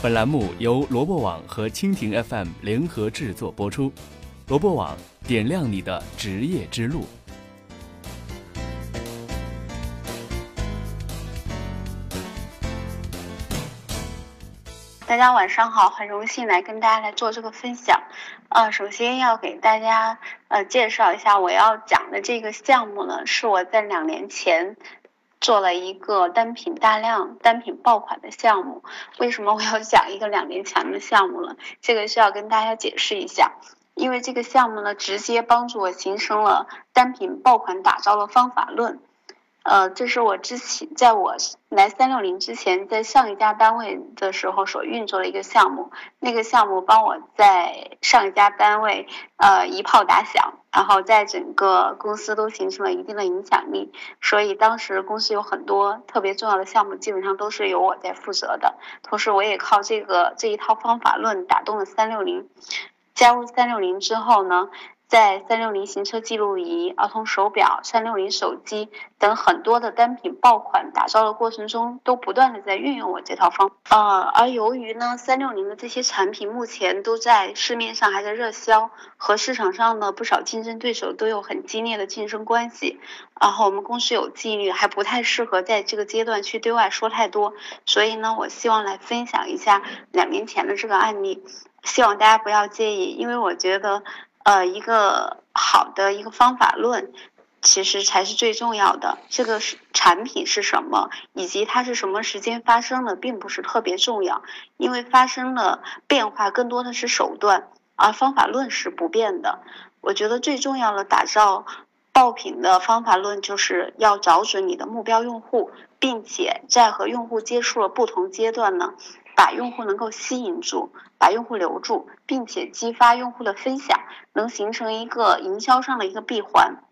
本栏目由萝卜网和蜻蜓 FM 联合制作播出。萝卜网点亮你的职业之路。大家晚上好，很荣幸来跟大家来做这个分享。呃，首先要给大家呃介绍一下我要讲的这个项目呢，是我在两年前做了一个单品大量单品爆款的项目。为什么我要讲一个两年前的项目呢？这个需要跟大家解释一下，因为这个项目呢，直接帮助我形成了单品爆款打造的方法论。呃，这是我之前在我来三六零之前，在上一家单位的时候所运作的一个项目。那个项目帮我在上一家单位呃一炮打响，然后在整个公司都形成了一定的影响力。所以当时公司有很多特别重要的项目，基本上都是由我在负责的。同时，我也靠这个这一套方法论打动了三六零。加入三六零之后呢？在三六零行车记录仪、儿童手表、三六零手机等很多的单品爆款打造的过程中，都不断的在运用我这套方。呃，而由于呢，三六零的这些产品目前都在市面上还在热销，和市场上的不少竞争对手都有很激烈的竞争关系。然后我们公司有纪律，还不太适合在这个阶段去对外说太多。所以呢，我希望来分享一下两年前的这个案例，希望大家不要介意，因为我觉得。呃，一个好的一个方法论，其实才是最重要的。这个是产品是什么，以及它是什么时间发生的，并不是特别重要，因为发生了变化更多的是手段，而方法论是不变的。我觉得最重要的打造爆品的方法论，就是要找准你的目标用户，并且在和用户接触了不同阶段呢。把用户能够吸引住，把用户留住，并且激发用户的分享，能形成一个营销上的一个闭环。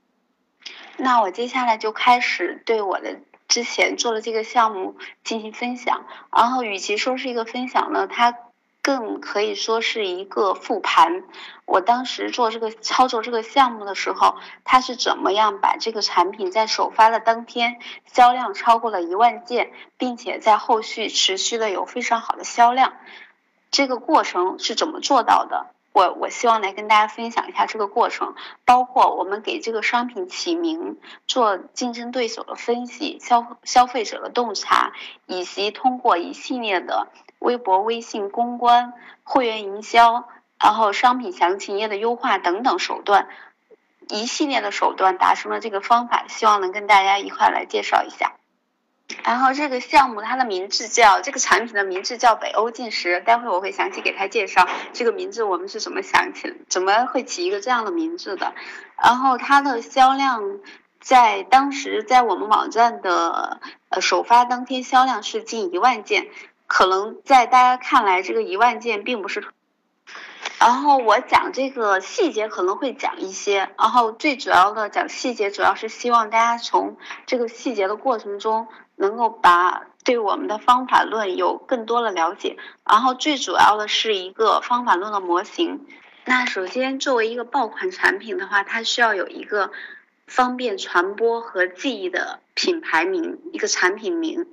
那我接下来就开始对我的之前做的这个项目进行分享。然后，与其说是一个分享呢，它。更可以说是一个复盘。我当时做这个操作这个项目的时候，他是怎么样把这个产品在首发的当天销量超过了一万件，并且在后续持续的有非常好的销量，这个过程是怎么做到的？我我希望来跟大家分享一下这个过程，包括我们给这个商品起名、做竞争对手的分析、消消费者的洞察，以及通过一系列的。微博、微信公关、会员营销，然后商品详情页的优化等等手段，一系列的手段达成了这个方法，希望能跟大家一块来介绍一下。然后这个项目它的名字叫这个产品的名字叫北欧进食，待会我会详细给他介绍这个名字我们是怎么想起怎么会起一个这样的名字的。然后它的销量在当时在我们网站的呃首发当天销量是近一万件。可能在大家看来，这个一万件并不是。然后我讲这个细节可能会讲一些，然后最主要的讲细节，主要是希望大家从这个细节的过程中，能够把对我们的方法论有更多的了解。然后最主要的是一个方法论的模型。那首先作为一个爆款产品的话，它需要有一个方便传播和记忆的品牌名，一个产品名。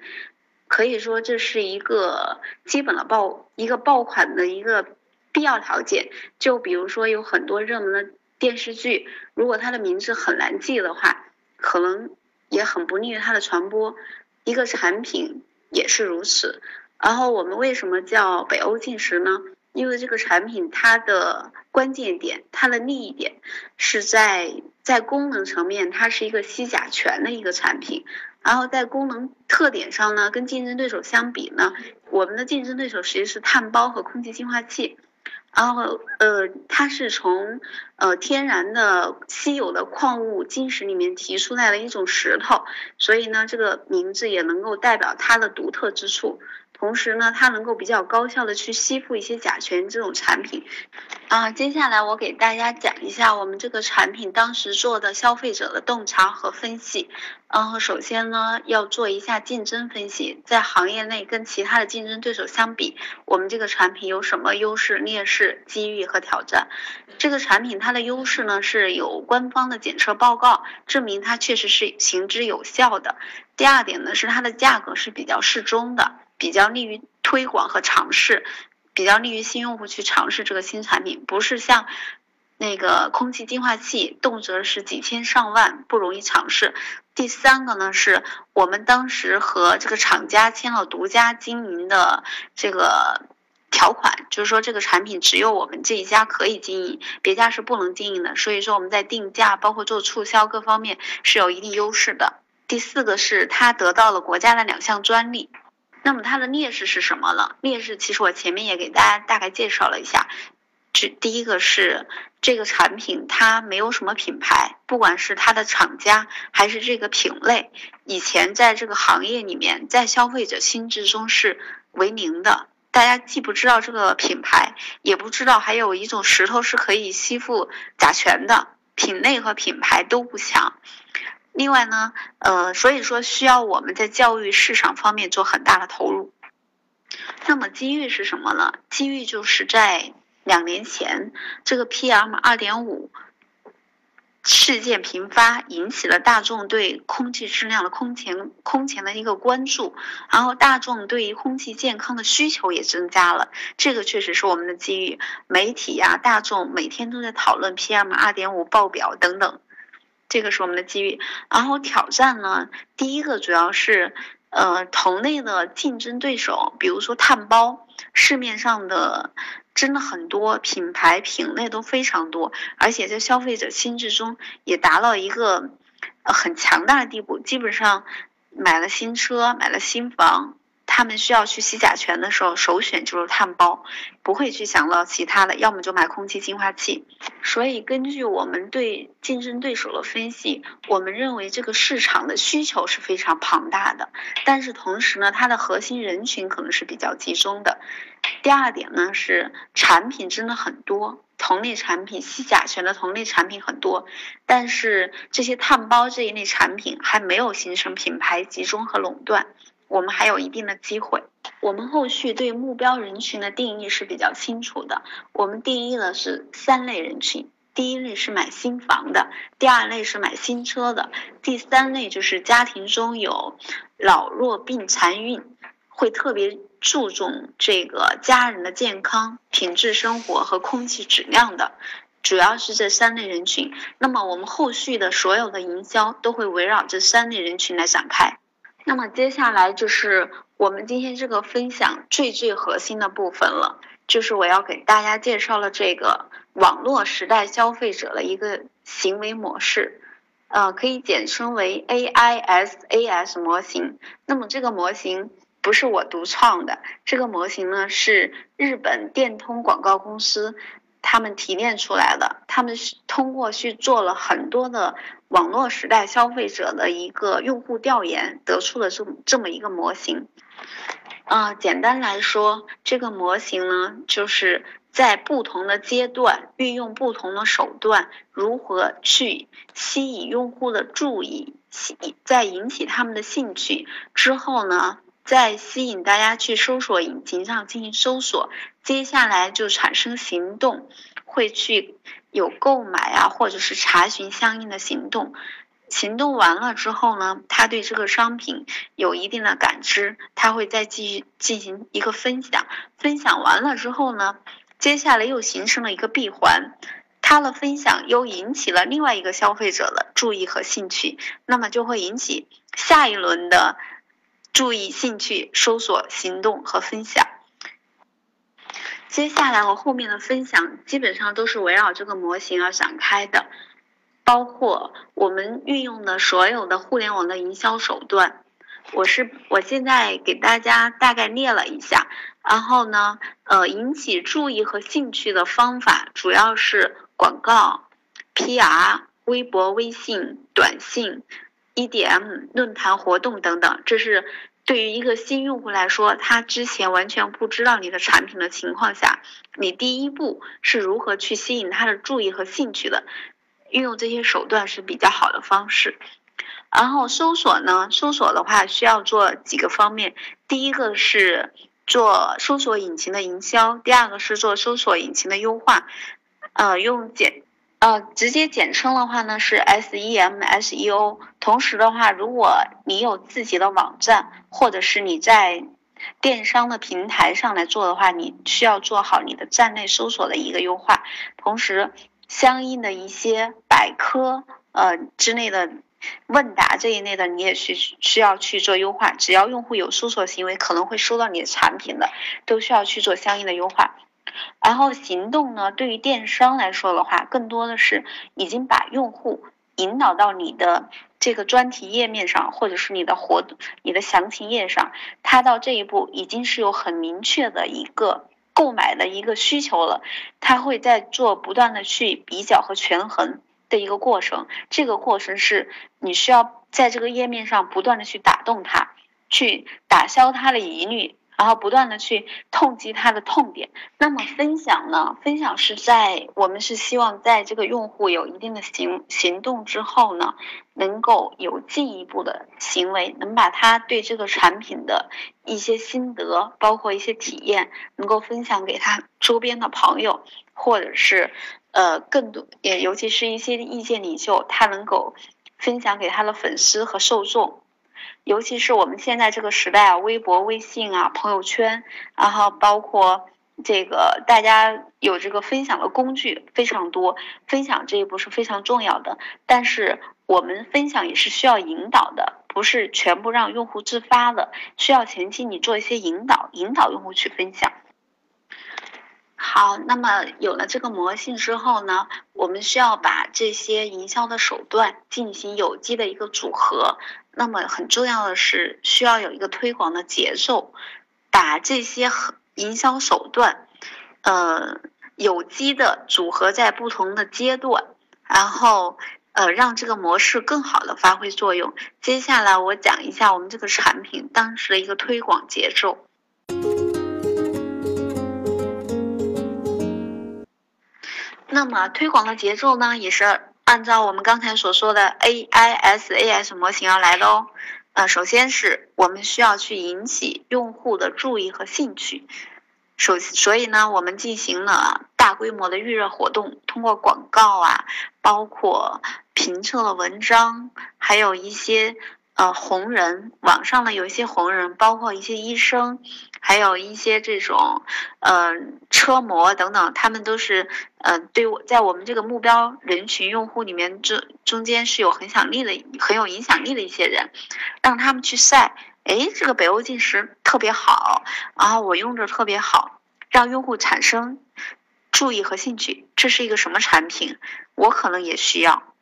可以说这是一个基本的爆一个爆款的一个必要条件。就比如说有很多热门的电视剧，如果它的名字很难记的话，可能也很不利于它的传播。一个产品也是如此。然后我们为什么叫北欧进食呢？因为这个产品它的关键点，它的利益点是在在功能层面，它是一个吸甲醛的一个产品。然后在功能特点上呢，跟竞争对手相比呢，我们的竞争对手实际是碳包和空气净化器。然后呃，它是从呃天然的稀有的矿物晶石里面提出来的一种石头，所以呢，这个名字也能够代表它的独特之处。同时呢，它能够比较高效的去吸附一些甲醛这种产品。啊，接下来我给大家讲一下我们这个产品当时做的消费者的洞察和分析。然后首先呢，要做一下竞争分析，在行业内跟其他的竞争对手相比，我们这个产品有什么优势、劣势、机遇和挑战？这个产品它的优势呢，是有官方的检测报告证明它确实是行之有效的。第二点呢，是它的价格是比较适中的。比较利于推广和尝试，比较利于新用户去尝试这个新产品，不是像那个空气净化器，动辄是几千上万，不容易尝试。第三个呢，是我们当时和这个厂家签了独家经营的这个条款，就是说这个产品只有我们这一家可以经营，别家是不能经营的。所以说我们在定价，包括做促销各方面是有一定优势的。第四个是它得到了国家的两项专利。那么它的劣势是什么呢？劣势其实我前面也给大家大概介绍了一下，这第一个是。这个产品它没有什么品牌，不管是它的厂家还是这个品类，以前在这个行业里面，在消费者心智中是为零的。大家既不知道这个品牌，也不知道还有一种石头是可以吸附甲醛的，品类和品牌都不强。另外呢，呃，所以说需要我们在教育市场方面做很大的投入。那么机遇是什么呢？机遇就是在。两年前，这个 PM 二点五事件频发，引起了大众对空气质量的空前空前的一个关注，然后大众对于空气健康的需求也增加了，这个确实是我们的机遇。媒体呀，大众每天都在讨论 PM 二点五报表等等，这个是我们的机遇。然后挑战呢，第一个主要是呃同类的竞争对手，比如说碳包，市面上的。真的很多品牌品类都非常多，而且在消费者心智中也达到一个很强大的地步。基本上买了新车、买了新房，他们需要去吸甲醛的时候，首选就是碳包，不会去想到其他的，要么就买空气净化器。所以根据我们对竞争对手的分析，我们认为这个市场的需求是非常庞大的，但是同时呢，它的核心人群可能是比较集中的。第二点呢是产品真的很多，同类产品吸甲醛的同类产品很多，但是这些碳包这一类产品还没有形成品牌集中和垄断，我们还有一定的机会。我们后续对目标人群的定义是比较清楚的，我们定义了是三类人群，第一类是买新房的，第二类是买新车的，第三类就是家庭中有老弱病残孕，会特别。注重这个家人的健康、品质生活和空气质量的，主要是这三类人群。那么我们后续的所有的营销都会围绕这三类人群来展开。那么接下来就是我们今天这个分享最最核心的部分了，就是我要给大家介绍了这个网络时代消费者的一个行为模式，呃，可以简称为 AISAS 模型。那么这个模型。不是我独创的，这个模型呢是日本电通广告公司他们提炼出来的，他们是通过去做了很多的网络时代消费者的一个用户调研，得出了这这么一个模型。啊，简单来说，这个模型呢就是在不同的阶段运用不同的手段，如何去吸引用户的注意，吸在引起他们的兴趣之后呢？在吸引大家去搜索引擎上进行搜索，接下来就产生行动，会去有购买啊，或者是查询相应的行动。行动完了之后呢，他对这个商品有一定的感知，他会再继续进行一个分享。分享完了之后呢，接下来又形成了一个闭环，他的分享又引起了另外一个消费者的注意和兴趣，那么就会引起下一轮的。注意兴趣、搜索、行动和分享。接下来我后面的分享基本上都是围绕这个模型而展开的，包括我们运用的所有的互联网的营销手段。我是我现在给大家大概列了一下，然后呢，呃，引起注意和兴趣的方法主要是广告、PR、微博、微信、短信。EDM 论坛活动等等，这是对于一个新用户来说，他之前完全不知道你的产品的情况下，你第一步是如何去吸引他的注意和兴趣的，运用这些手段是比较好的方式。然后搜索呢，搜索的话需要做几个方面，第一个是做搜索引擎的营销，第二个是做搜索引擎的优化，呃，用简。呃，直接简称的话呢是 SEM、SEO。同时的话，如果你有自己的网站，或者是你在电商的平台上来做的话，你需要做好你的站内搜索的一个优化，同时相应的一些百科呃之类的问答这一类的，你也需需要去做优化。只要用户有搜索行为，可能会搜到你的产品的，都需要去做相应的优化。然后行动呢，对于电商来说的话，更多的是已经把用户引导到你的这个专题页面上，或者是你的活动、你的详情页上，他到这一步已经是有很明确的一个购买的一个需求了，他会在做不断的去比较和权衡的一个过程，这个过程是你需要在这个页面上不断的去打动他，去打消他的疑虑。然后不断的去痛击他的痛点。那么分享呢？分享是在我们是希望在这个用户有一定的行行动之后呢，能够有进一步的行为，能把他对这个产品的一些心得，包括一些体验，能够分享给他周边的朋友，或者是呃更多也尤其是一些意见领袖，他能够分享给他的粉丝和受众。尤其是我们现在这个时代啊，微博、微信啊，朋友圈，然后包括这个大家有这个分享的工具非常多，分享这一步是非常重要的。但是我们分享也是需要引导的，不是全部让用户自发的，需要前期你做一些引导，引导用户去分享。好，那么有了这个魔性之后呢，我们需要把这些营销的手段进行有机的一个组合。那么很重要的是，需要有一个推广的节奏，把这些营销手段，呃，有机的组合在不同的阶段，然后呃，让这个模式更好的发挥作用。接下来我讲一下我们这个产品当时的一个推广节奏。那么推广的节奏呢，也是。按照我们刚才所说的 A I S A S 模型要来的哦，呃，首先是我们需要去引起用户的注意和兴趣，首所以呢，我们进行了大规模的预热活动，通过广告啊，包括评测的文章，还有一些。呃，红人，网上呢有一些红人，包括一些医生，还有一些这种，呃，车模等等，他们都是，呃，对我在我们这个目标人群用户里面，中中间是有很响力的，很有影响力的一些人，让他们去晒，哎，这个北欧进食特别好，然后我用着特别好，让用户产生注意和兴趣，这是一个什么产品？我可能也需要。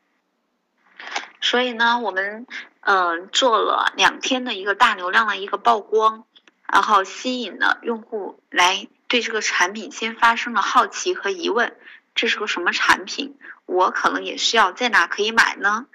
所以呢，我们嗯做了两天的一个大流量的一个曝光，然后吸引了用户来对这个产品先发生了好奇和疑问，这是个什么产品？我可能也需要在哪可以买呢？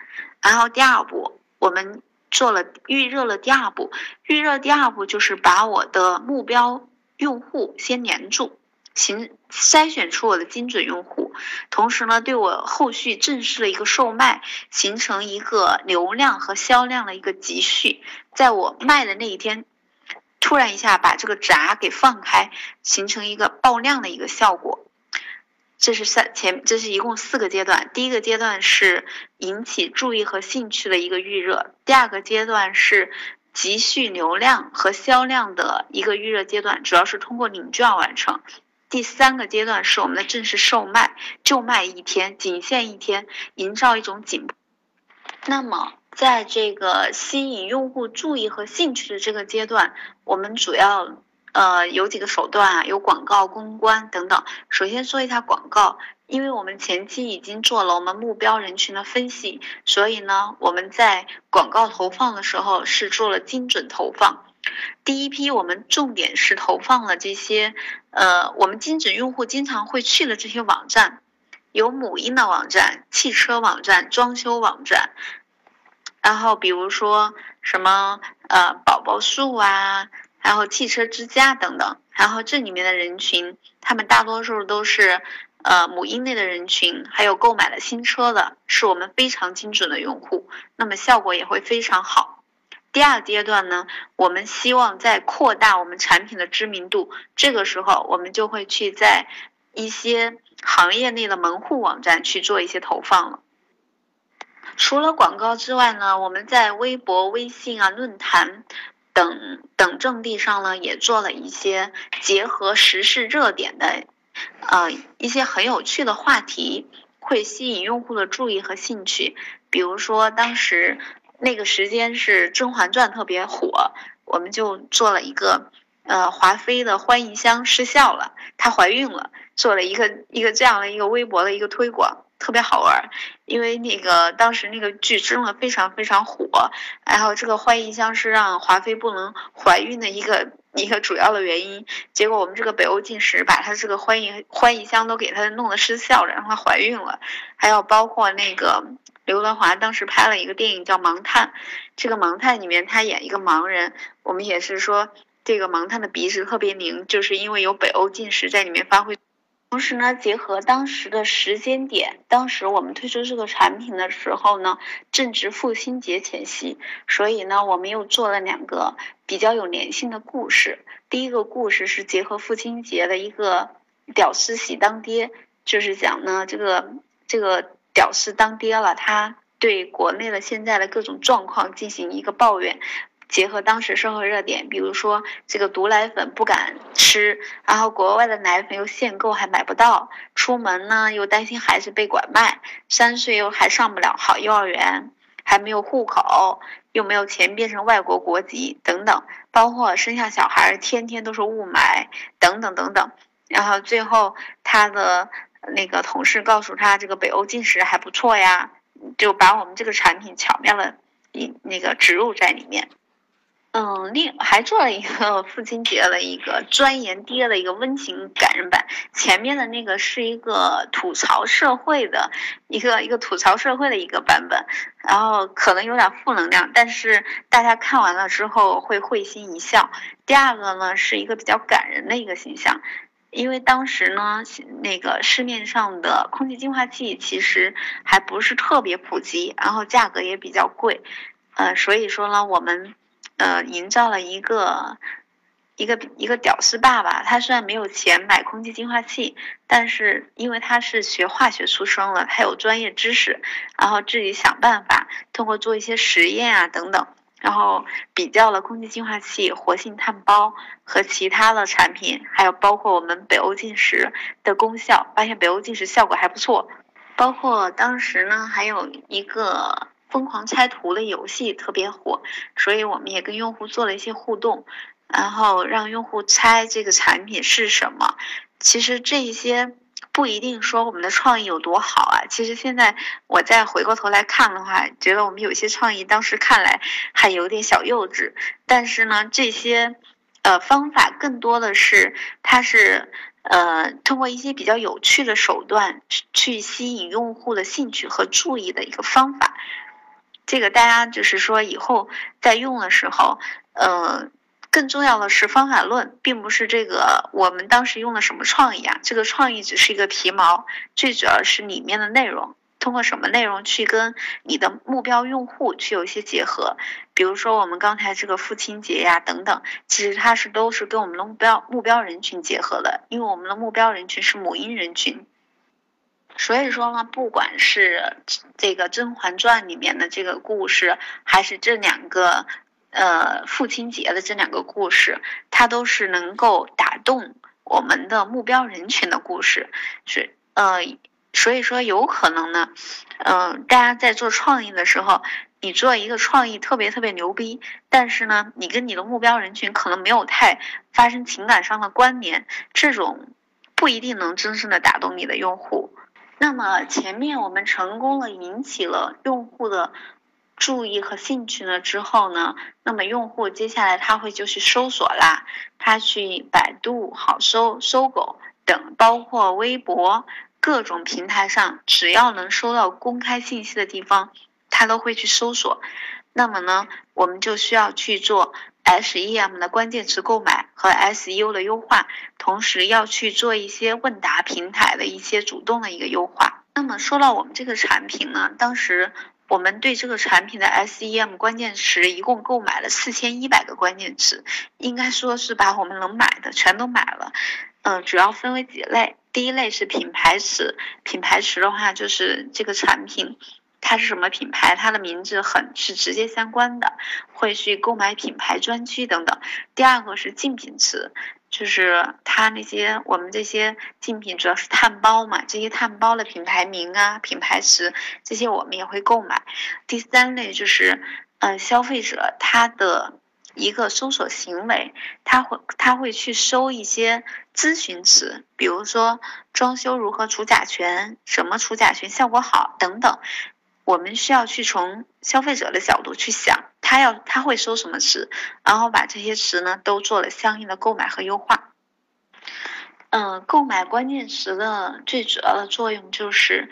然后第二步，我们做了预热了第二步，预热第二步就是把我的目标用户先连住。形筛选出我的精准用户，同时呢，对我后续正式的一个售卖形成一个流量和销量的一个集序，在我卖的那一天，突然一下把这个闸给放开，形成一个爆量的一个效果。这是三前，这是一共四个阶段。第一个阶段是引起注意和兴趣的一个预热，第二个阶段是集蓄流量和销量的一个预热阶段，主要是通过领券完成。第三个阶段是我们的正式售卖，就卖一天，仅限一天，营造一种紧。那么，在这个吸引用户注意和兴趣的这个阶段，我们主要呃有几个手段啊，有广告、公关等等。首先说一下广告，因为我们前期已经做了我们目标人群的分析，所以呢，我们在广告投放的时候是做了精准投放。第一批我们重点是投放了这些，呃，我们精准用户经常会去的这些网站，有母婴的网站、汽车网站、装修网站，然后比如说什么呃宝宝树啊，然后汽车之家等等，然后这里面的人群，他们大多数都是呃母婴类的人群，还有购买了新车的，是我们非常精准的用户，那么效果也会非常好。第二阶段呢，我们希望在扩大我们产品的知名度。这个时候，我们就会去在一些行业内的门户网站去做一些投放了。除了广告之外呢，我们在微博、微信啊、论坛，等等阵地上呢，也做了一些结合时事热点的，呃，一些很有趣的话题，会吸引用户的注意和兴趣。比如说，当时那个时间是《甄嬛传》特别火，我们就做了一个，呃，华妃的欢宜香失效了，她怀孕了，做了一个一个这样的一个微博的一个推广。特别好玩，因为那个当时那个剧真的非常非常火，然后这个欢宜香是让华妃不能怀孕的一个一个主要的原因。结果我们这个北欧进食把他这个欢迎欢迎箱都给他弄得失效了，让他怀孕了。还有包括那个刘德华当时拍了一个电影叫《盲探》，这个《盲探》里面他演一个盲人，我们也是说这个盲探的鼻子特别灵，就是因为有北欧进食在里面发挥。同时呢，结合当时的时间点，当时我们推出这个产品的时候呢，正值父亲节前夕，所以呢，我们又做了两个比较有粘性的故事。第一个故事是结合父亲节的一个屌丝喜当爹，就是讲呢，这个这个屌丝当爹了，他对国内的现在的各种状况进行一个抱怨。结合当时社会热点，比如说这个毒奶粉不敢吃，然后国外的奶粉又限购还买不到，出门呢又担心孩子被拐卖，三岁又还上不了好幼儿园，还没有户口，又没有钱变成外国国籍等等，包括生下小孩天天都是雾霾等等等等，然后最后他的那个同事告诉他这个北欧进食还不错呀，就把我们这个产品巧妙的一那个植入在里面。嗯，另还做了一个父亲节的一个钻研爹的一个温情感人版。前面的那个是一个吐槽社会的一个一个吐槽社会的一个版本，然后可能有点负能量，但是大家看完了之后会会心一笑。第二个呢是一个比较感人的一个形象，因为当时呢那个市面上的空气净化器其实还不是特别普及，然后价格也比较贵，呃，所以说呢我们。呃，营造了一个一个一个屌丝爸爸。他虽然没有钱买空气净化器，但是因为他是学化学出身了，他有专业知识，然后自己想办法，通过做一些实验啊等等，然后比较了空气净化器、活性炭包和其他的产品，还有包括我们北欧进食的功效，发现北欧进食效果还不错。包括当时呢，还有一个。疯狂猜图的游戏特别火，所以我们也跟用户做了一些互动，然后让用户猜这个产品是什么。其实这些不一定说我们的创意有多好啊。其实现在我再回过头来看的话，觉得我们有些创意当时看来还有点小幼稚。但是呢，这些呃方法更多的是它是呃通过一些比较有趣的手段去吸引用户的兴趣和注意的一个方法。这个大家就是说，以后在用的时候，呃，更重要的是方法论，并不是这个我们当时用的什么创意啊，这个创意只是一个皮毛，最主要是里面的内容，通过什么内容去跟你的目标用户去有一些结合，比如说我们刚才这个父亲节呀等等，其实它是都是跟我们的目标目标人群结合的，因为我们的目标人群是母婴人群。所以说呢，不管是这个《甄嬛传》里面的这个故事，还是这两个呃父亲节的这两个故事，它都是能够打动我们的目标人群的故事。是呃，所以说有可能呢，嗯，大家在做创意的时候，你做一个创意特别特别牛逼，但是呢，你跟你的目标人群可能没有太发生情感上的关联，这种不一定能真正的打动你的用户。那么前面我们成功了引起了用户的注意和兴趣了之后呢，那么用户接下来他会就去搜索啦，他去百度、好搜、搜狗等，包括微博各种平台上，只要能收到公开信息的地方，他都会去搜索。那么呢，我们就需要去做。SEM 的关键词购买和 SEO 的优化，同时要去做一些问答平台的一些主动的一个优化。那么说到我们这个产品呢，当时我们对这个产品的 SEM 关键词一共购买了四千一百个关键词，应该说是把我们能买的全都买了。嗯，主要分为几类，第一类是品牌词，品牌词的话就是这个产品。它是什么品牌，它的名字很是直接相关的，会去购买品牌专区等等。第二个是竞品词，就是它那些我们这些竞品主要是碳包嘛，这些碳包的品牌名啊、品牌词这些我们也会购买。第三类就是，嗯，消费者他的。一个搜索行为，他会他会去搜一些咨询词，比如说装修如何除甲醛，什么除甲醛效果好等等。我们需要去从消费者的角度去想，他要他会搜什么词，然后把这些词呢都做了相应的购买和优化。嗯，购买关键词的最主要的作用就是。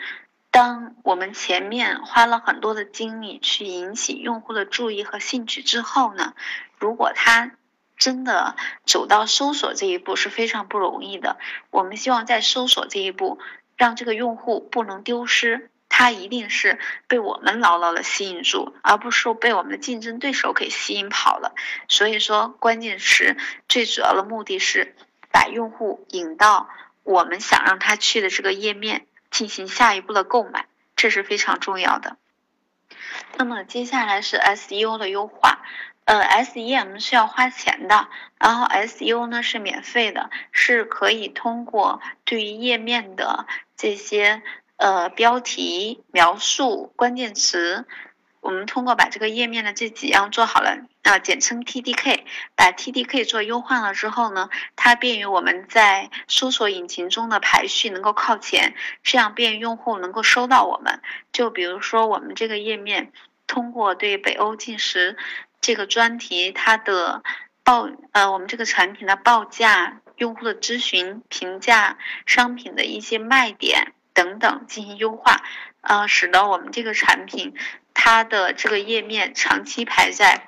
当我们前面花了很多的精力去引起用户的注意和兴趣之后呢，如果他真的走到搜索这一步是非常不容易的。我们希望在搜索这一步，让这个用户不能丢失，他一定是被我们牢牢的吸引住，而不是被我们的竞争对手给吸引跑了。所以说，关键词最主要的目的是把用户引到我们想让他去的这个页面。进行下一步的购买，这是非常重要的。那么接下来是 SEO 的优化，呃，SEM 是要花钱的，然后 SEO 呢是免费的，是可以通过对于页面的这些呃标题、描述、关键词。我们通过把这个页面的这几样做好了，啊，简称 TDK，把 TDK 做优化了之后呢，它便于我们在搜索引擎中的排序能够靠前，这样便于用户能够搜到我们。就比如说我们这个页面，通过对北欧进食这个专题它的报，呃，我们这个产品的报价、用户的咨询、评价、商品的一些卖点等等进行优化，呃，使得我们这个产品。它的这个页面长期排在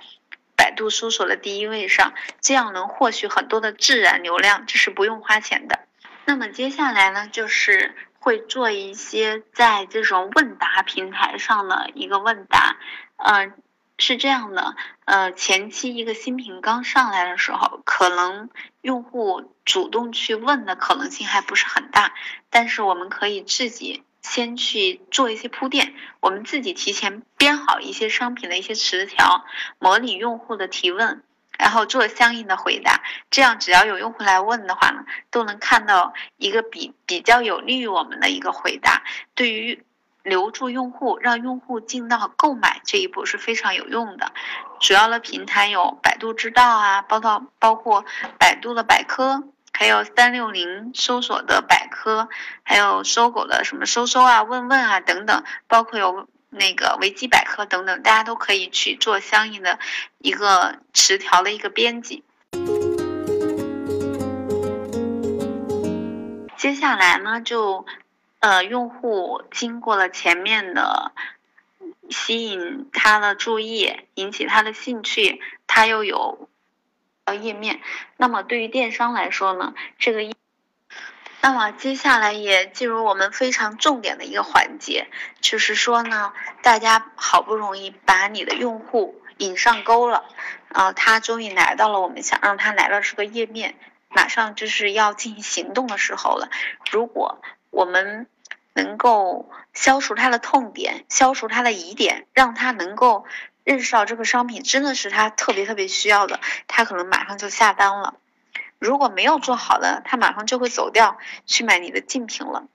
百度搜索的第一位上，这样能获取很多的自然流量，这是不用花钱的。那么接下来呢，就是会做一些在这种问答平台上的一个问答。嗯，是这样的，呃，前期一个新品刚上来的时候，可能用户主动去问的可能性还不是很大，但是我们可以自己。先去做一些铺垫，我们自己提前编好一些商品的一些词条，模拟用户的提问，然后做相应的回答。这样只要有用户来问的话呢，都能看到一个比比较有利于我们的一个回答。对于留住用户，让用户进到购买这一步是非常有用的。主要的平台有百度知道啊，包括包括百度的百科。还有三六零搜索的百科，还有搜狗的什么搜搜啊、问问啊等等，包括有那个维基百科等等，大家都可以去做相应的一个词条的一个编辑。接下来呢，就呃，用户经过了前面的吸引他的注意，引起他的兴趣，他又有。页面，那么对于电商来说呢，这个页，那么接下来也进入我们非常重点的一个环节，就是说呢，大家好不容易把你的用户引上钩了，啊，他终于来到了我们想让他来到这个页面，马上就是要进行行动的时候了。如果我们能够消除他的痛点，消除他的疑点，让他能够。认识到这个商品真的是他特别特别需要的，他可能马上就下单了。如果没有做好的，他马上就会走掉去买你的竞品了。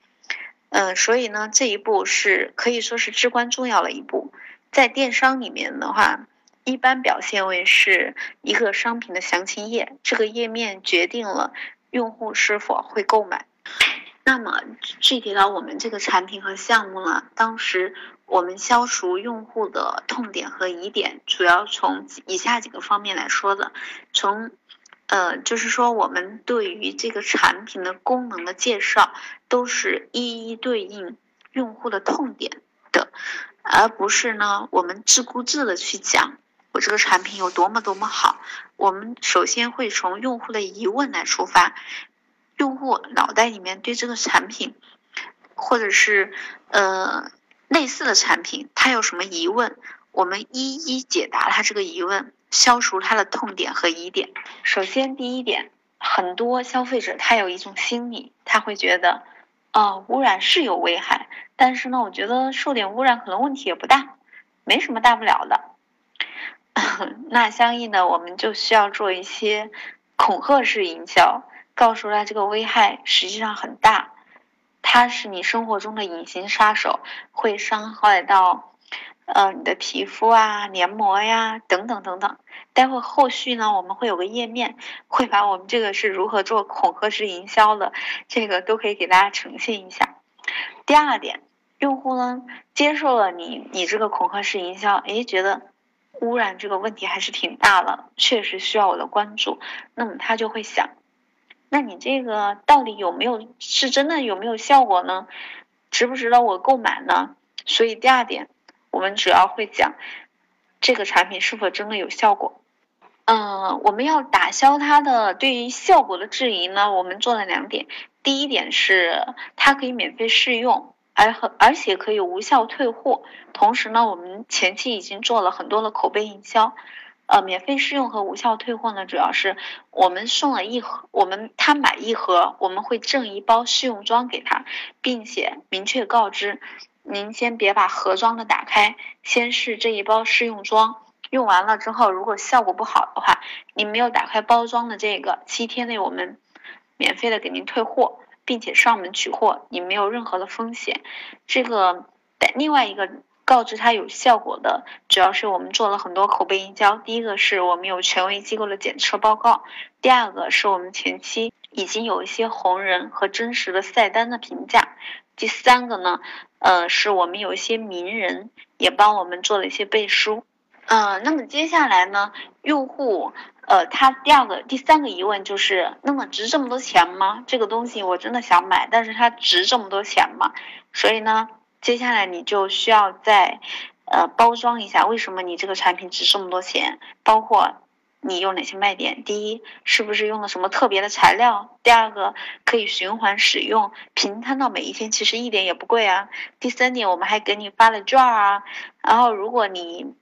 嗯，所以呢，这一步是可以说是至关重要的一步。在电商里面的话，一般表现为是一个商品的详情页，这个页面决定了用户是否会购买。那么具体到我们这个产品和项目呢，当时。我们消除用户的痛点和疑点，主要从以下几个方面来说的。从，呃，就是说我们对于这个产品的功能的介绍，都是一一对应用户的痛点的，而不是呢我们自顾自的去讲我这个产品有多么多么好。我们首先会从用户的疑问来出发，用户脑袋里面对这个产品，或者是呃。类似的产品，他有什么疑问，我们一一解答他这个疑问，消除他的痛点和疑点。首先，第一点，很多消费者他有一种心理，他会觉得啊，污染是有危害，但是呢，我觉得受点污染可能问题也不大，没什么大不了的。那相应的，我们就需要做一些恐吓式营销，告诉他这个危害实际上很大，它是你生活中的隐形杀手，会伤害到。呃，你的皮肤啊、黏膜呀，等等等等。待会后续呢，我们会有个页面，会把我们这个是如何做恐吓式营销的，这个都可以给大家呈现一下。第二点，用户呢接受了你你这个恐吓式营销，诶，觉得污染这个问题还是挺大的，确实需要我的关注，那么他就会想，那你这个到底有没有是真的有没有效果呢？值不值得我购买呢？所以第二点。我们主要会讲这个产品是否真的有效果。嗯，我们要打消它的对于效果的质疑呢。我们做了两点，第一点是它可以免费试用，而和而且可以无效退货。同时呢，我们前期已经做了很多的口碑营销。呃，免费试用和无效退货呢，主要是我们送了一盒，我们他买一盒，我们会赠一包试用装给他，并且明确告知。您先别把盒装的打开，先试这一包试用装。用完了之后，如果效果不好的话，您没有打开包装的这个，七天内我们免费的给您退货，并且上门取货，你没有任何的风险。这个另外一个告知它有效果的，主要是我们做了很多口碑营销。第一个是我们有权威机构的检测报告，第二个是我们前期已经有一些红人和真实的晒单的评价。第三个呢，呃，是我们有一些名人也帮我们做了一些背书，呃，那么接下来呢，用户，呃，他第二个、第三个疑问就是，那么值这么多钱吗？这个东西我真的想买，但是它值这么多钱吗？所以呢，接下来你就需要再，呃，包装一下为什么你这个产品值这么多钱，包括。你有哪些卖点？第一，是不是用了什么特别的材料？第二个，可以循环使用，平摊到每一天，其实一点也不贵啊。第三点，我们还给你发了券啊。然后，如果你，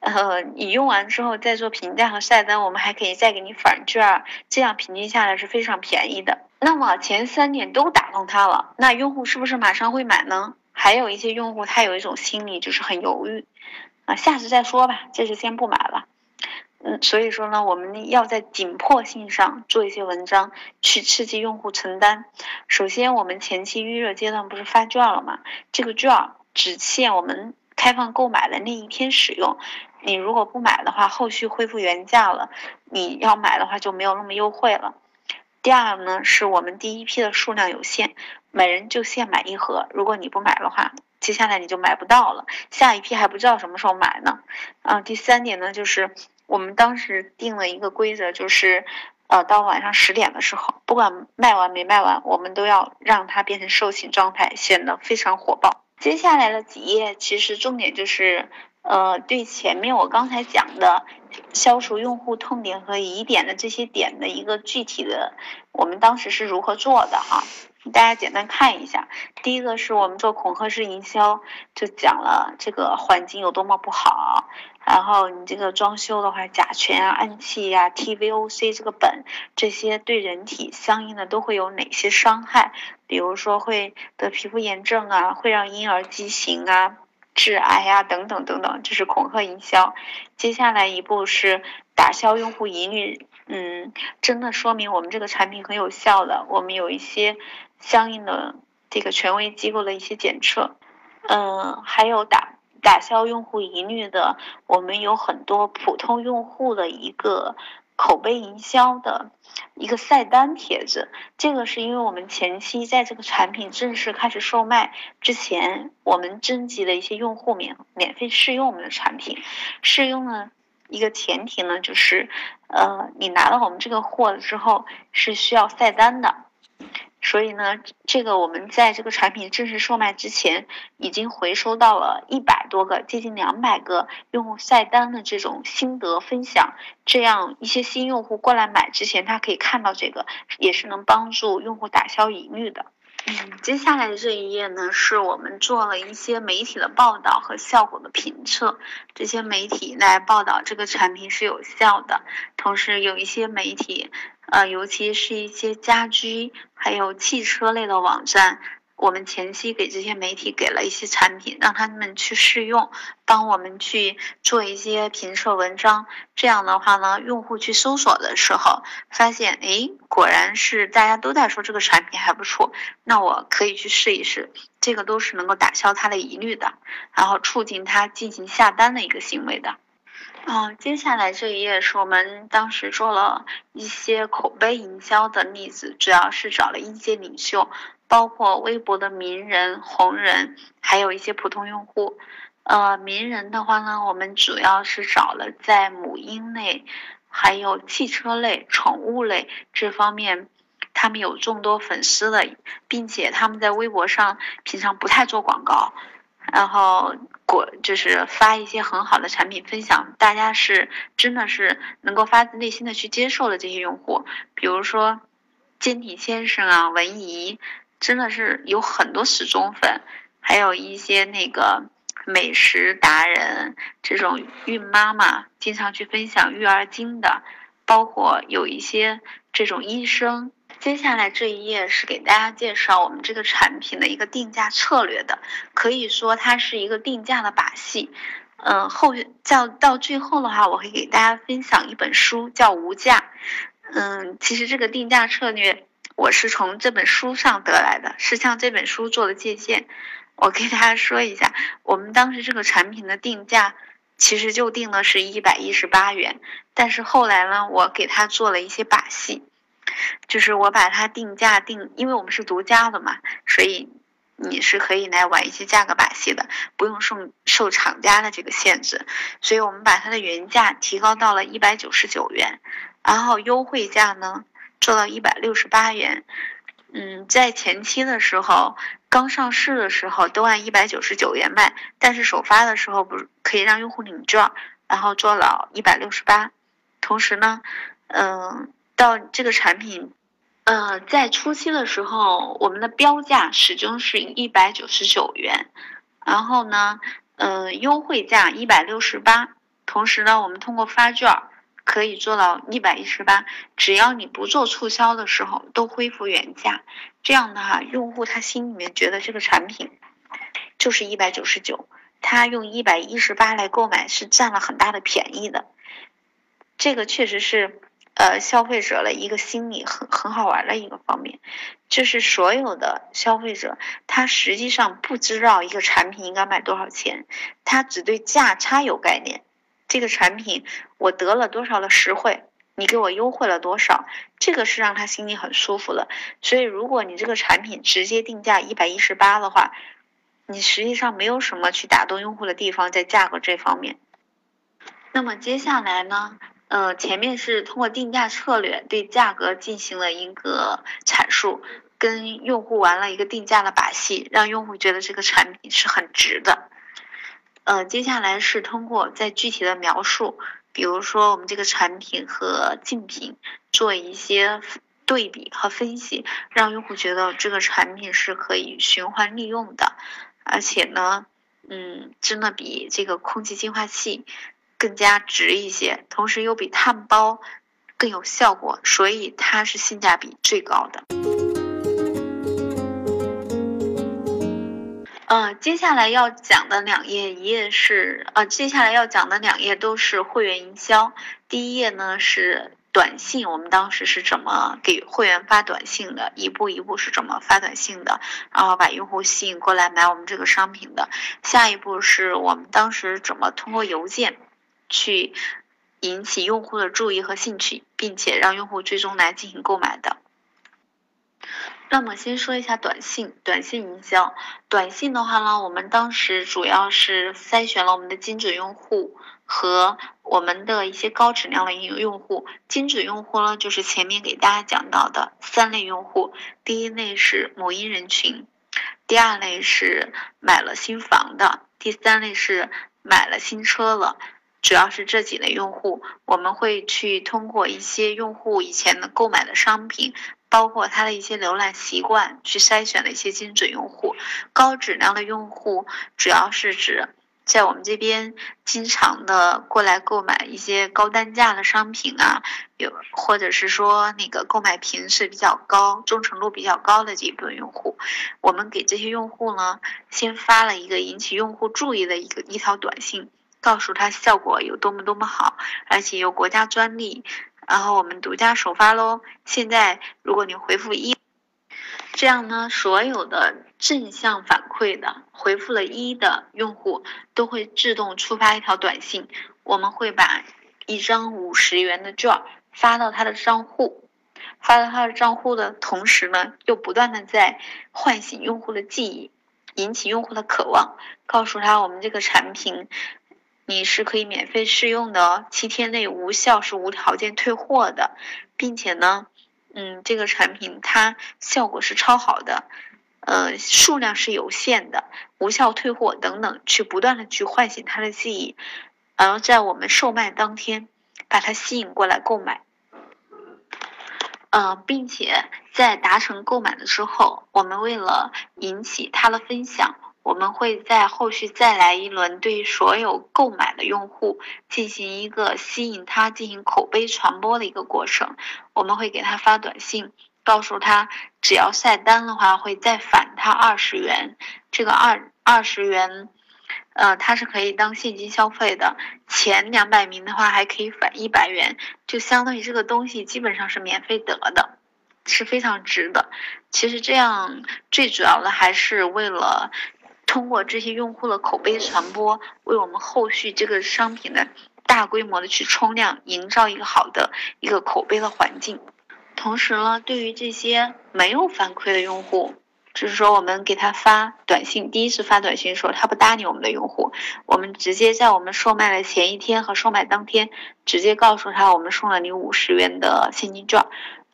呃，你用完之后再做评价和晒单，我们还可以再给你返券，这样平均下来是非常便宜的。那么前三点都打动他了，那用户是不是马上会买呢？还有一些用户他有一种心理就是很犹豫，啊，下次再说吧，这次先不买了。嗯，所以说呢，我们要在紧迫性上做一些文章，去刺激用户承担。首先，我们前期预热阶段不是发券了吗？这个券只限我们开放购买的那一天使用，你如果不买的话，后续恢复原价了，你要买的话就没有那么优惠了。第二呢，是我们第一批的数量有限，每人就限买一盒，如果你不买的话，接下来你就买不到了，下一批还不知道什么时候买呢。嗯，第三点呢，就是。我们当时定了一个规则，就是，呃，到晚上十点的时候，不管卖完没卖完，我们都要让它变成售罄状态，显得非常火爆。接下来的几页，其实重点就是，呃，对前面我刚才讲的消除用户痛点和疑点的这些点的一个具体的，我们当时是如何做的哈。大家简单看一下，第一个是我们做恐吓式营销，就讲了这个环境有多么不好，然后你这个装修的话，甲醛啊、氨气呀、TVOC 这个苯这些对人体相应的都会有哪些伤害？比如说会得皮肤炎症啊，会让婴儿畸形啊、致癌呀等等等等，这是恐吓营销。接下来一步是打消用户疑虑，嗯，真的说明我们这个产品很有效的，我们有一些。相应的这个权威机构的一些检测，嗯，还有打打消用户疑虑的，我们有很多普通用户的一个口碑营销的一个晒单帖子。这个是因为我们前期在这个产品正式开始售卖之前，我们征集了一些用户免免费试用我们的产品。试用呢一个前提呢就是，呃，你拿到我们这个货之后是需要晒单的。所以呢，这个我们在这个产品正式售卖之前，已经回收到了一百多个，接近两百个用户晒单的这种心得分享。这样一些新用户过来买之前，他可以看到这个，也是能帮助用户打消疑虑的。嗯，接下来的这一页呢，是我们做了一些媒体的报道和效果的评测。这些媒体来报道这个产品是有效的，同时有一些媒体。呃，尤其是一些家居还有汽车类的网站，我们前期给这些媒体给了一些产品，让他们去试用，帮我们去做一些评测文章。这样的话呢，用户去搜索的时候，发现，哎，果然是大家都在说这个产品还不错，那我可以去试一试。这个都是能够打消他的疑虑的，然后促进他进行下单的一个行为的。嗯，接下来这一页是我们当时做了一些口碑营销的例子，主要是找了一些领袖。包括微博的名人、红人，还有一些普通用户。呃，名人的话呢，我们主要是找了在母婴类、还有汽车类、宠物类这方面，他们有众多粉丝的，并且他们在微博上平常不太做广告，然后过就是发一些很好的产品分享，大家是真的是能够发自内心的去接受的这些用户，比如说坚体先生啊、文怡。真的是有很多死忠粉，还有一些那个美食达人，这种孕妈妈经常去分享育儿经的，包括有一些这种医生。接下来这一页是给大家介绍我们这个产品的一个定价策略的，可以说它是一个定价的把戏。嗯，后到到最后的话，我会给大家分享一本书，叫《无价》。嗯，其实这个定价策略。我是从这本书上得来的，是向这本书做的借鉴。我给大家说一下，我们当时这个产品的定价其实就定的是一百一十八元，但是后来呢，我给他做了一些把戏，就是我把它定价定，因为我们是独家的嘛，所以你是可以来玩一些价格把戏的，不用受受厂家的这个限制，所以我们把它的原价提高到了一百九十九元，然后优惠价呢。做到一百六十八元，嗯，在前期的时候，刚上市的时候都按一百九十九元卖，但是首发的时候不是可以让用户领券，然后做了一百六十八。同时呢，嗯，到这个产品，呃，在初期的时候，我们的标价始终是一百九十九元，然后呢，嗯，优惠价一百六十八。同时呢，我们通过发券。可以做到一百一十八，只要你不做促销的时候都恢复原价，这样的话，用户他心里面觉得这个产品就是一百九十九，他用一百一十八来购买是占了很大的便宜的，这个确实是呃消费者的一个心理很很好玩的一个方面，就是所有的消费者他实际上不知道一个产品应该卖多少钱，他只对价差有概念。这个产品我得了多少的实惠？你给我优惠了多少？这个是让他心里很舒服的。所以，如果你这个产品直接定价一百一十八的话，你实际上没有什么去打动用户的地方在价格这方面。那么接下来呢？呃，前面是通过定价策略对价格进行了一个阐述，跟用户玩了一个定价的把戏，让用户觉得这个产品是很值的。呃，接下来是通过在具体的描述，比如说我们这个产品和竞品做一些对比和分析，让用户觉得这个产品是可以循环利用的，而且呢，嗯，真的比这个空气净化器更加值一些，同时又比碳包更有效果，所以它是性价比最高的。呃，接下来要讲的两页，一页是呃，接下来要讲的两页都是会员营销。第一页呢是短信，我们当时是怎么给会员发短信的，一步一步是怎么发短信的，然后把用户吸引过来买我们这个商品的。下一步是我们当时怎么通过邮件去引起用户的注意和兴趣，并且让用户最终来进行购买的。那么先说一下短信，短信营销。短信的话呢，我们当时主要是筛选了我们的精准用户和我们的一些高质量的用用户。精准用户呢，就是前面给大家讲到的三类用户：第一类是母婴人群，第二类是买了新房的，第三类是买了新车了。主要是这几类用户，我们会去通过一些用户以前的购买的商品。包括他的一些浏览习惯，去筛选了一些精准用户，高质量的用户主要是指在我们这边经常的过来购买一些高单价的商品啊，有或者是说那个购买频次比较高、忠诚度比较高的这一部分用户，我们给这些用户呢，先发了一个引起用户注意的一个一条短信，告诉他效果有多么多么好，而且有国家专利，然后我们独家首发喽。现在如果你回复一。这样呢，所有的正向反馈的回复了一的用户都会自动触发一条短信，我们会把一张五十元的券发到他的账户，发到他的账户的同时呢，又不断的在唤醒用户的记忆，引起用户的渴望，告诉他我们这个产品你是可以免费试用的哦，七天内无效是无条件退货的，并且呢。嗯，这个产品它效果是超好的，呃，数量是有限的，无效退货等等，去不断的去唤醒他的记忆，然后在我们售卖当天把它吸引过来购买，呃，并且在达成购买的之后，我们为了引起他的分享。我们会在后续再来一轮，对所有购买的用户进行一个吸引他进行口碑传播的一个过程。我们会给他发短信，告诉他只要下单的话会再返他二十元。这个二二十元，呃，它是可以当现金消费的。前两百名的话还可以返一百元，就相当于这个东西基本上是免费得的，是非常值的。其实这样最主要的还是为了。通过这些用户的口碑传播，为我们后续这个商品的大规模的去冲量，营造一个好的一个口碑的环境。同时呢，对于这些没有反馈的用户，就是说我们给他发短信，第一次发短信的时候他不搭理我们的用户，我们直接在我们售卖的前一天和售卖当天，直接告诉他我们送了你五十元的现金券。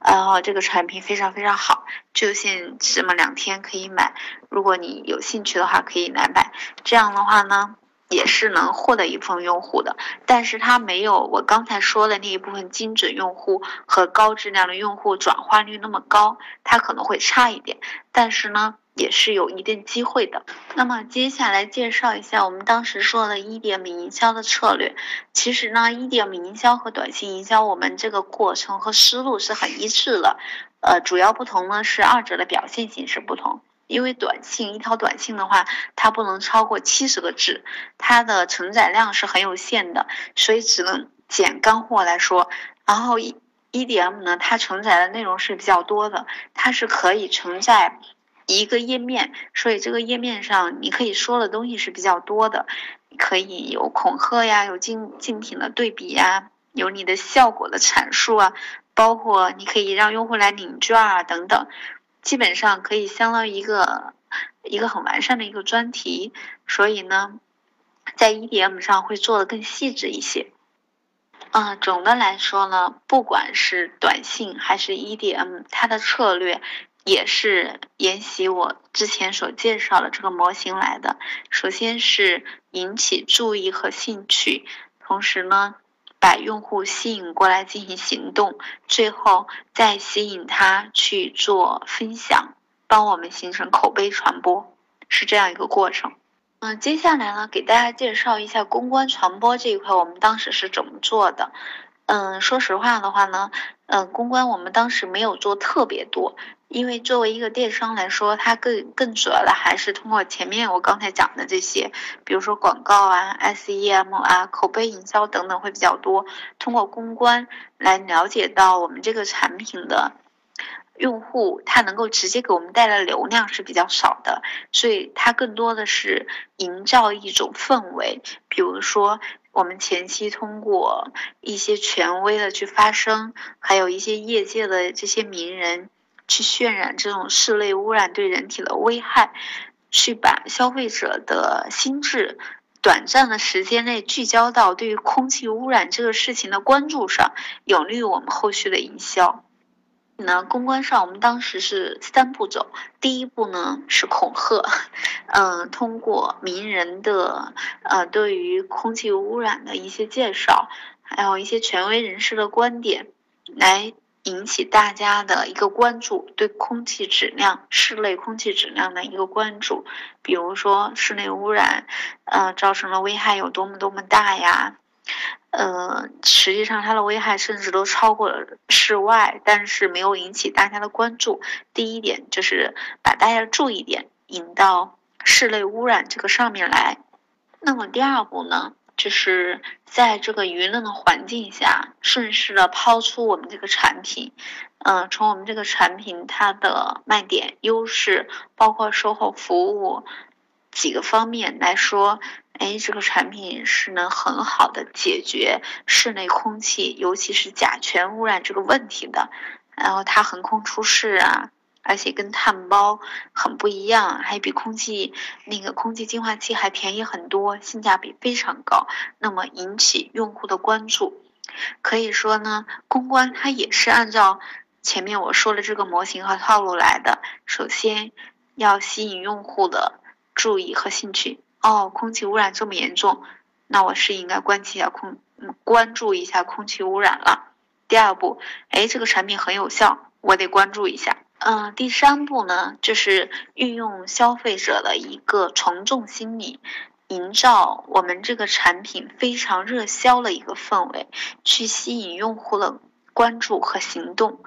然后这个产品非常非常好，就限这么两天可以买。如果你有兴趣的话，可以来买。这样的话呢，也是能获得一部分用户的，但是它没有我刚才说的那一部分精准用户和高质量的用户转化率那么高，它可能会差一点。但是呢。也是有一定机会的。那么接下来介绍一下我们当时说的 EDM 营销的策略。其实呢，EDM 营销和短信营销，我们这个过程和思路是很一致的。呃，主要不同呢是二者的表现形式不同。因为短信一条短信的话，它不能超过七十个字，它的承载量是很有限的，所以只能捡干货来说。然后 EDM 呢，它承载的内容是比较多的，它是可以承载。一个页面，所以这个页面上你可以说的东西是比较多的，可以有恐吓呀，有竞竞品的对比呀，有你的效果的阐述啊，包括你可以让用户来领券啊等等，基本上可以相当于一个一个很完善的一个专题，所以呢，在 EDM 上会做的更细致一些。嗯，总的来说呢，不管是短信还是 EDM，它的策略。也是沿袭我之前所介绍的这个模型来的。首先是引起注意和兴趣，同时呢，把用户吸引过来进行行动，最后再吸引他去做分享，帮我们形成口碑传播，是这样一个过程。嗯，接下来呢，给大家介绍一下公关传播这一块，我们当时是怎么做的。嗯，说实话的话呢，嗯，公关我们当时没有做特别多。因为作为一个电商来说，它更更主要的还是通过前面我刚才讲的这些，比如说广告啊、SEM 啊、口碑营销等等会比较多。通过公关来了解到我们这个产品的用户，他能够直接给我们带来流量是比较少的，所以它更多的是营造一种氛围。比如说，我们前期通过一些权威的去发声，还有一些业界的这些名人。去渲染这种室内污染对人体的危害，去把消费者的心智短暂的时间内聚焦到对于空气污染这个事情的关注上，有利于我们后续的营销。那公关上，我们当时是三步走，第一步呢是恐吓，嗯，通过名人的呃对于空气污染的一些介绍，还有一些权威人士的观点来。引起大家的一个关注，对空气质量、室内空气质量的一个关注，比如说室内污染，呃，造成了危害有多么多么大呀？呃，实际上它的危害甚至都超过了室外，但是没有引起大家的关注。第一点就是把大家的注意点引到室内污染这个上面来。那么第二步呢？就是在这个舆论的环境下，顺势的抛出我们这个产品，嗯，从我们这个产品它的卖点、优势，包括售后服务几个方面来说，哎，这个产品是能很好的解决室内空气，尤其是甲醛污染这个问题的。然后它横空出世啊。而且跟碳包很不一样，还比空气那个空气净化器还便宜很多，性价比非常高。那么引起用户的关注，可以说呢，公关它也是按照前面我说的这个模型和套路来的。首先要吸引用户的注意和兴趣。哦，空气污染这么严重，那我是应该关注一下空，关注一下空气污染了。第二步，哎，这个产品很有效，我得关注一下。嗯，第三步呢，就是运用消费者的一个从众心理，营造我们这个产品非常热销的一个氛围，去吸引用户的关注和行动。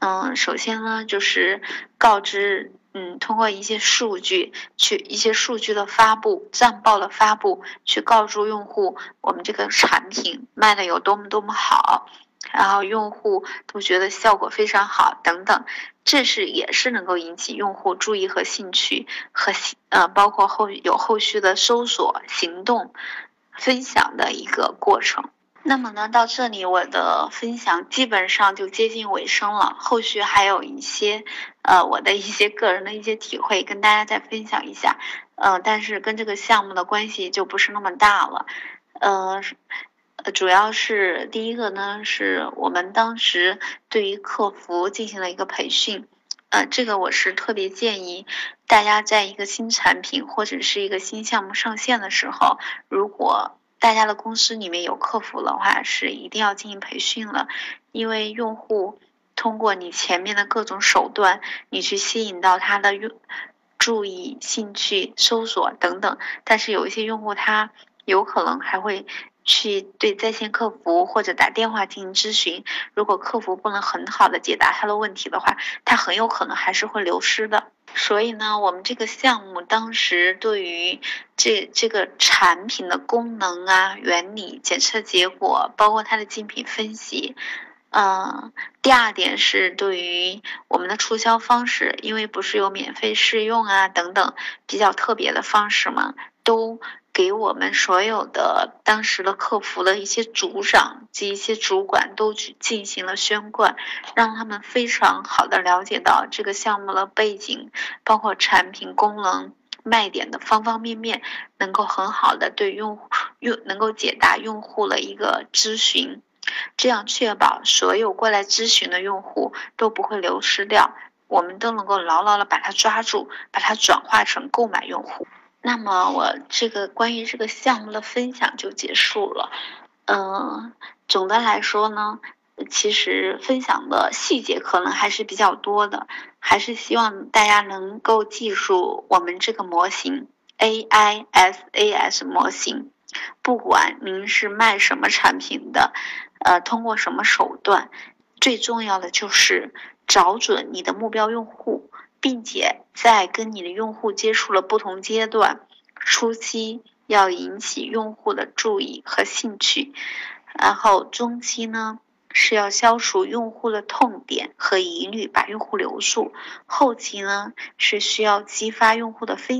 嗯，首先呢，就是告知，嗯，通过一些数据，去一些数据的发布、战报的发布，去告诉用户我们这个产品卖的有多么多么好。然后用户都觉得效果非常好，等等，这是也是能够引起用户注意和兴趣和呃，包括后有后续的搜索行动、分享的一个过程。那么呢，到这里我的分享基本上就接近尾声了，后续还有一些呃我的一些个人的一些体会跟大家再分享一下，呃，但是跟这个项目的关系就不是那么大了，呃。主要是第一个呢，是我们当时对于客服进行了一个培训，呃，这个我是特别建议大家在一个新产品或者是一个新项目上线的时候，如果大家的公司里面有客服的话，是一定要进行培训了，因为用户通过你前面的各种手段，你去吸引到他的用注意、兴趣、搜索等等，但是有一些用户他有可能还会。去对在线客服或者打电话进行咨询，如果客服不能很好的解答他的问题的话，他很有可能还是会流失的。所以呢，我们这个项目当时对于这这个产品的功能啊、原理、检测结果，包括它的竞品分析，嗯，第二点是对于我们的促销方式，因为不是有免费试用啊等等比较特别的方式嘛，都。给我们所有的当时的客服的一些组长及一些主管都去进行了宣贯，让他们非常好的了解到这个项目的背景，包括产品功能、卖点的方方面面，能够很好的对用用能够解答用户的一个咨询，这样确保所有过来咨询的用户都不会流失掉，我们都能够牢牢的把它抓住，把它转化成购买用户。那么我这个关于这个项目的分享就结束了。嗯，总的来说呢，其实分享的细节可能还是比较多的，还是希望大家能够记住我们这个模型 AISAS 模型。不管您是卖什么产品的，呃，通过什么手段，最重要的就是找准你的目标用户。并且在跟你的用户接触了不同阶段，初期要引起用户的注意和兴趣，然后中期呢是要消除用户的痛点和疑虑，把用户留住，后期呢是需要激发用户的分。